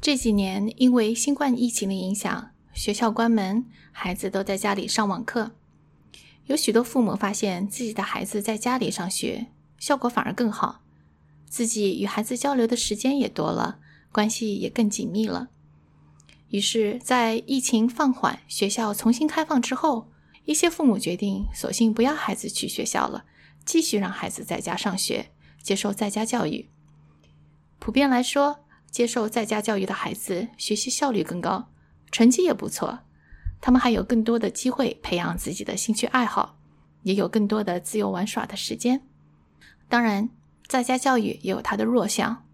这几年因为新冠疫情的影响，学校关门，孩子都在家里上网课。有许多父母发现自己的孩子在家里上学，效果反而更好，自己与孩子交流的时间也多了，关系也更紧密了。于是，在疫情放缓、学校重新开放之后，一些父母决定索性不要孩子去学校了，继续让孩子在家上学，接受在家教育。普遍来说，接受在家教育的孩子学习效率更高，成绩也不错。他们还有更多的机会培养自己的兴趣爱好，也有更多的自由玩耍的时间。当然，在家教育也有它的弱项。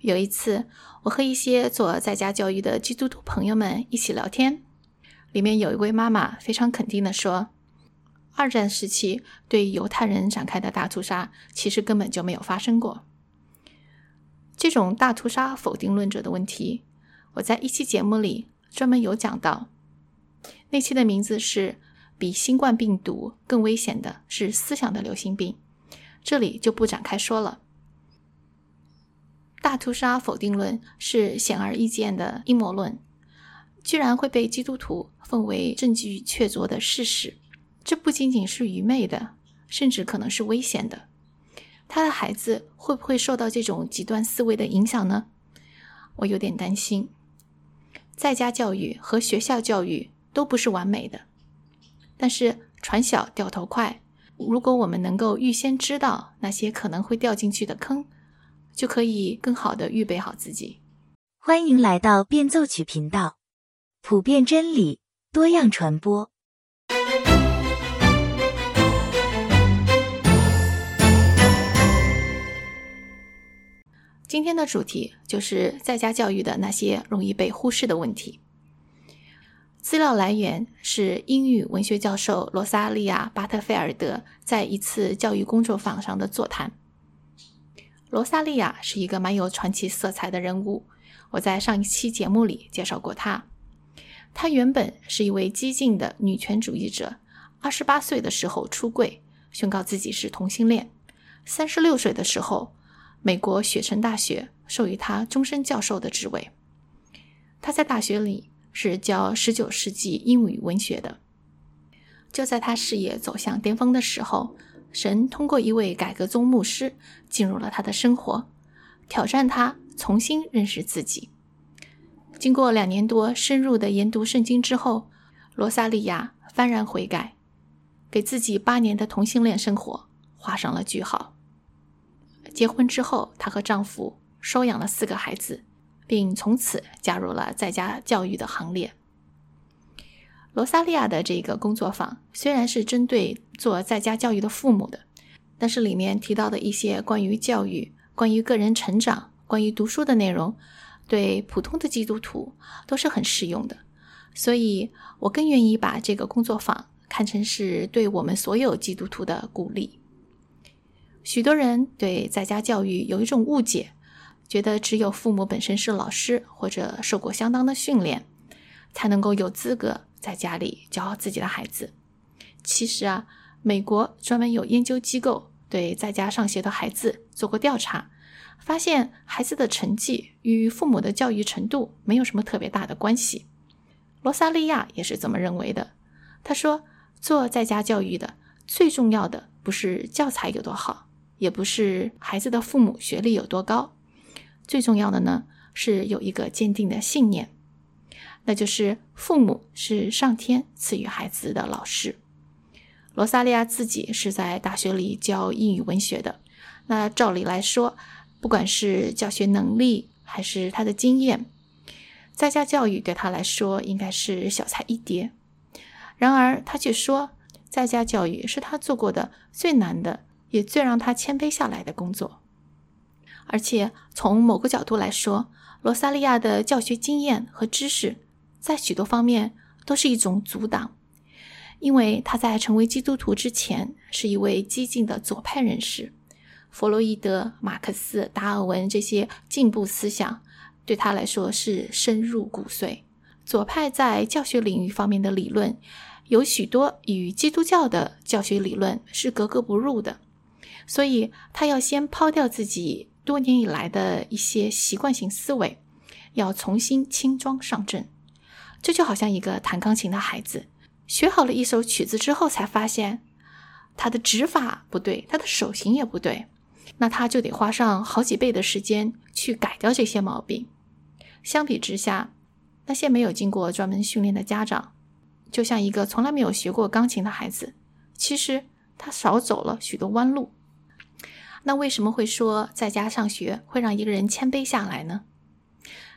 有一次，我和一些做在家教育的基督徒朋友们一起聊天，里面有一位妈妈非常肯定地说：“二战时期对犹太人展开的大屠杀，其实根本就没有发生过。”这种大屠杀否定论者的问题，我在一期节目里专门有讲到。那期的名字是“比新冠病毒更危险的是思想的流行病”，这里就不展开说了。大屠杀否定论是显而易见的阴谋论，居然会被基督徒奉为证据确凿的事实，这不仅仅是愚昧的，甚至可能是危险的。他的孩子会不会受到这种极端思维的影响呢？我有点担心。在家教育和学校教育都不是完美的，但是船小掉头快。如果我们能够预先知道那些可能会掉进去的坑，就可以更好的预备好自己。欢迎来到变奏曲频道，普遍真理，多样传播。今天的主题就是在家教育的那些容易被忽视的问题。资料来源是英语文学教授罗萨利亚·巴特菲尔德在一次教育工作坊上的座谈。罗萨利亚是一个蛮有传奇色彩的人物，我在上一期节目里介绍过她。她原本是一位激进的女权主义者，二十八岁的时候出柜，宣告自己是同性恋。三十六岁的时候。美国雪城大学授予他终身教授的职位。他在大学里是教十九世纪英语文学的。就在他事业走向巅峰的时候，神通过一位改革宗牧师进入了他的生活，挑战他重新认识自己。经过两年多深入的研读圣经之后，罗萨利亚幡然悔改，给自己八年的同性恋生活画上了句号。结婚之后，她和丈夫收养了四个孩子，并从此加入了在家教育的行列。罗萨利亚的这个工作坊虽然是针对做在家教育的父母的，但是里面提到的一些关于教育、关于个人成长、关于读书的内容，对普通的基督徒都是很适用的。所以我更愿意把这个工作坊看成是对我们所有基督徒的鼓励。许多人对在家教育有一种误解，觉得只有父母本身是老师或者受过相当的训练，才能够有资格在家里教好自己的孩子。其实啊，美国专门有研究机构对在家上学的孩子做过调查，发现孩子的成绩与父母的教育程度没有什么特别大的关系。罗萨利亚也是这么认为的。他说，做在家教育的最重要的不是教材有多好。也不是孩子的父母学历有多高，最重要的呢是有一个坚定的信念，那就是父母是上天赐予孩子的老师。罗萨利亚自己是在大学里教英语文学的，那照理来说，不管是教学能力还是他的经验，在家教育对他来说应该是小菜一碟。然而他却说，在家教育是他做过的最难的。也最让他谦卑下来的工作，而且从某个角度来说，罗萨利亚的教学经验和知识，在许多方面都是一种阻挡，因为他在成为基督徒之前是一位激进的左派人士，弗洛伊德、马克思、达尔文这些进步思想对他来说是深入骨髓。左派在教学领域方面的理论，有许多与基督教的教学理论是格格不入的。所以，他要先抛掉自己多年以来的一些习惯性思维，要重新轻装上阵。这就好像一个弹钢琴的孩子，学好了一首曲子之后，才发现他的指法不对，他的手型也不对，那他就得花上好几倍的时间去改掉这些毛病。相比之下，那些没有经过专门训练的家长，就像一个从来没有学过钢琴的孩子，其实他少走了许多弯路。那为什么会说在家上学会让一个人谦卑下来呢？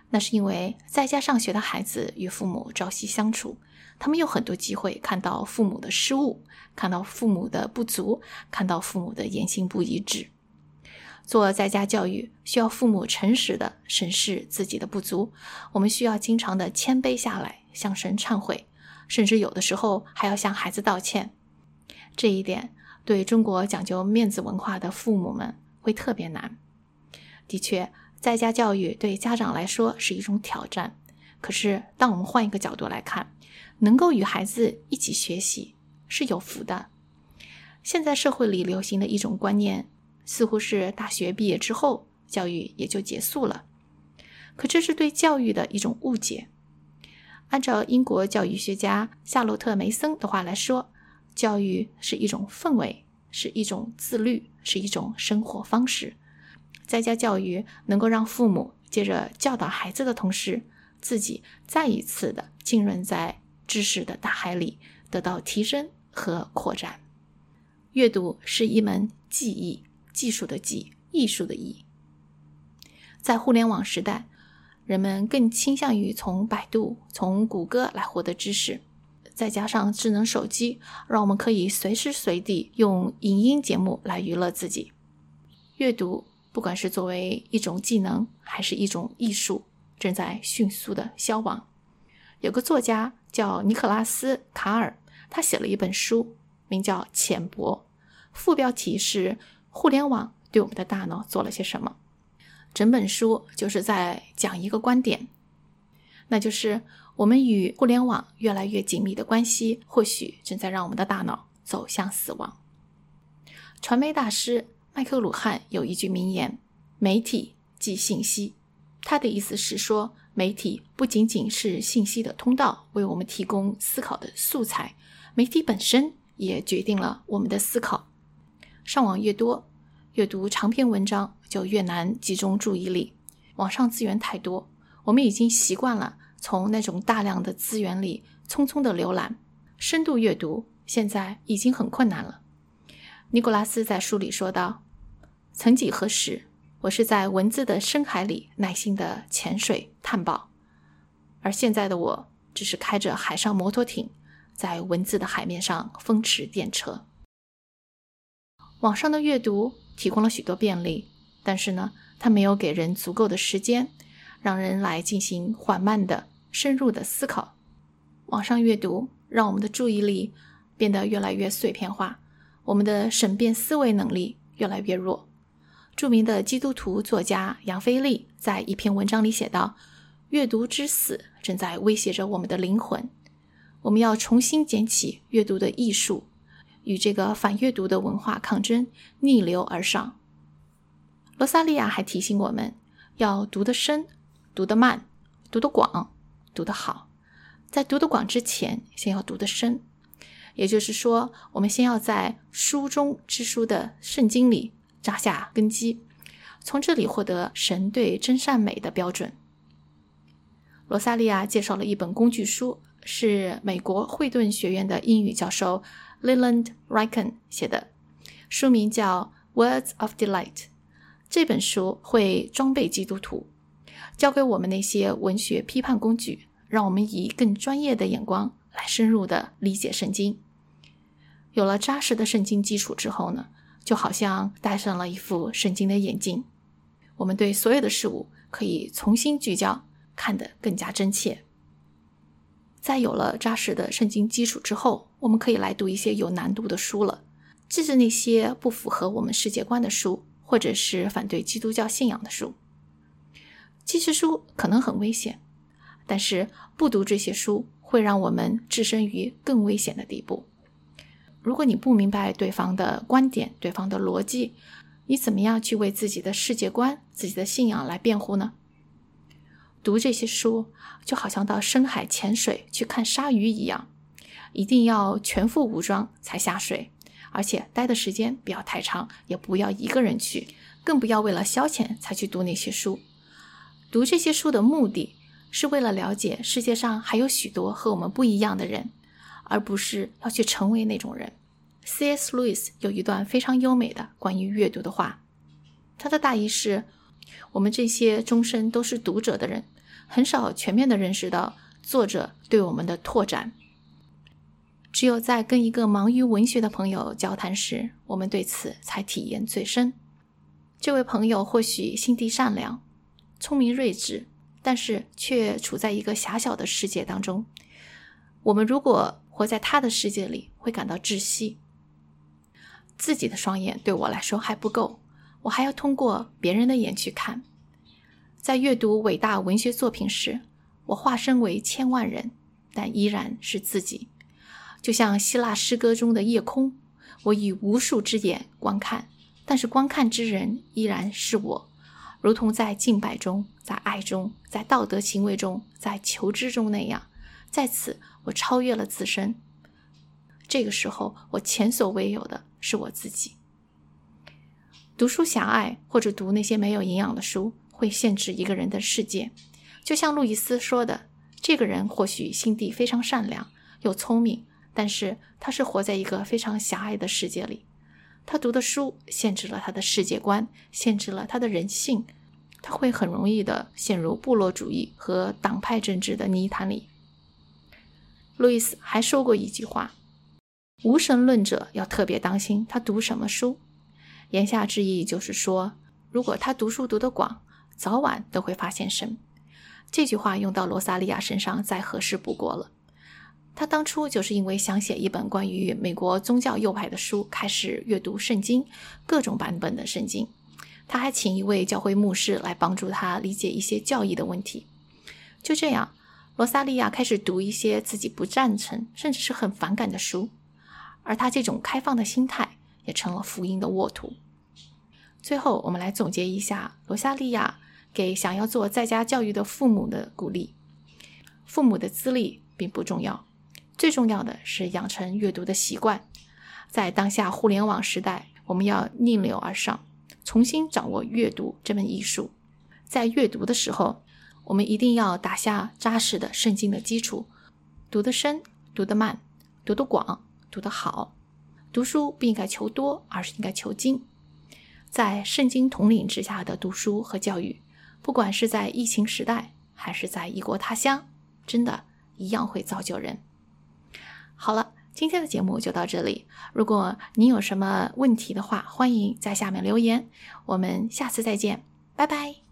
那是因为在家上学的孩子与父母朝夕相处，他们有很多机会看到父母的失误，看到父母的不足，看到父母的言行不一致。做在家教育需要父母诚实的审视自己的不足，我们需要经常的谦卑下来，向神忏悔，甚至有的时候还要向孩子道歉。这一点对中国讲究面子文化的父母们会特别难。的确，在家教育对家长来说是一种挑战。可是，当我们换一个角度来看，能够与孩子一起学习是有福的。现在社会里流行的一种观念。似乎是大学毕业之后，教育也就结束了。可这是对教育的一种误解。按照英国教育学家夏洛特·梅森的话来说，教育是一种氛围，是一种自律，是一种生活方式。在家教育能够让父母接着教导孩子的同时，自己再一次的浸润在知识的大海里，得到提升和扩展。阅读是一门技艺。技术的技，艺术的艺。在互联网时代，人们更倾向于从百度、从谷歌来获得知识。再加上智能手机，让我们可以随时随地用影音节目来娱乐自己。阅读，不管是作为一种技能，还是一种艺术，正在迅速的消亡。有个作家叫尼克拉斯·卡尔，他写了一本书，名叫《浅薄》，副标题是。互联网对我们的大脑做了些什么？整本书就是在讲一个观点，那就是我们与互联网越来越紧密的关系，或许正在让我们的大脑走向死亡。传媒大师麦克鲁汉有一句名言：“媒体即信息。”他的意思是说，媒体不仅仅是信息的通道，为我们提供思考的素材，媒体本身也决定了我们的思考。上网越多，阅读长篇文章就越难集中注意力。网上资源太多，我们已经习惯了从那种大量的资源里匆匆的浏览。深度阅读现在已经很困难了。尼古拉斯在书里说道：“曾几何时，我是在文字的深海里耐心的潜水探宝，而现在的我只是开着海上摩托艇，在文字的海面上风驰电掣。”网上的阅读提供了许多便利，但是呢，它没有给人足够的时间，让人来进行缓慢的、深入的思考。网上阅读让我们的注意力变得越来越碎片化，我们的审辩思维能力越来越弱。著名的基督徒作家杨飞利在一篇文章里写道：“阅读之死正在威胁着我们的灵魂，我们要重新捡起阅读的艺术。”与这个反阅读的文化抗争，逆流而上。罗萨利亚还提醒我们要读得深、读得慢、读得广、读得好。在读得广之前，先要读得深。也就是说，我们先要在书中之书的圣经里扎下根基，从这里获得神对真善美的标准。罗萨利亚介绍了一本工具书，是美国惠顿学院的英语教授。Leland Ryken 写的书名叫《Words of Delight》。这本书会装备基督徒，教给我们那些文学批判工具，让我们以更专业的眼光来深入的理解圣经。有了扎实的圣经基础之后呢，就好像戴上了一副圣经的眼镜，我们对所有的事物可以重新聚焦，看得更加真切。在有了扎实的圣经基础之后，我们可以来读一些有难度的书了，这是那些不符合我们世界观的书，或者是反对基督教信仰的书。其实书可能很危险，但是不读这些书会让我们置身于更危险的地步。如果你不明白对方的观点、对方的逻辑，你怎么样去为自己的世界观、自己的信仰来辩护呢？读这些书就好像到深海潜水去看鲨鱼一样，一定要全副武装才下水，而且待的时间不要太长，也不要一个人去，更不要为了消遣才去读那些书。读这些书的目的是为了了解世界上还有许多和我们不一样的人，而不是要去成为那种人。C.S. Lewis 有一段非常优美的关于阅读的话，他的大意是：我们这些终身都是读者的人。很少全面的认识到作者对我们的拓展。只有在跟一个忙于文学的朋友交谈时，我们对此才体验最深。这位朋友或许心地善良、聪明睿智，但是却处在一个狭小的世界当中。我们如果活在他的世界里，会感到窒息。自己的双眼对我来说还不够，我还要通过别人的眼去看。在阅读伟大文学作品时，我化身为千万人，但依然是自己。就像希腊诗歌中的夜空，我以无数只眼观看，但是观看之人依然是我。如同在敬拜中，在爱中，在道德行为中，在求知中那样，在此我超越了自身。这个时候，我前所未有的是我自己。读书狭隘，或者读那些没有营养的书。会限制一个人的世界，就像路易斯说的：“这个人或许心地非常善良又聪明，但是他是活在一个非常狭隘的世界里。他读的书限制了他的世界观，限制了他的人性，他会很容易的陷入部落主义和党派政治的泥潭里。”路易斯还说过一句话：“无神论者要特别当心他读什么书。”言下之意就是说，如果他读书读得广，早晚都会发现神。这句话用到罗萨利亚身上再合适不过了。他当初就是因为想写一本关于美国宗教右派的书，开始阅读圣经，各种版本的圣经。他还请一位教会牧师来帮助他理解一些教义的问题。就这样，罗萨利亚开始读一些自己不赞成，甚至是很反感的书。而他这种开放的心态，也成了福音的沃土。最后，我们来总结一下罗萨利亚。给想要做在家教育的父母的鼓励。父母的资历并不重要，最重要的是养成阅读的习惯。在当下互联网时代，我们要逆流而上，重新掌握阅读这门艺术。在阅读的时候，我们一定要打下扎实的圣经的基础，读得深，读得慢，读得广，读得好。读书不应该求多，而是应该求精。在圣经统领之下的读书和教育。不管是在疫情时代，还是在异国他乡，真的一样会造就人。好了，今天的节目就到这里。如果您有什么问题的话，欢迎在下面留言。我们下次再见，拜拜。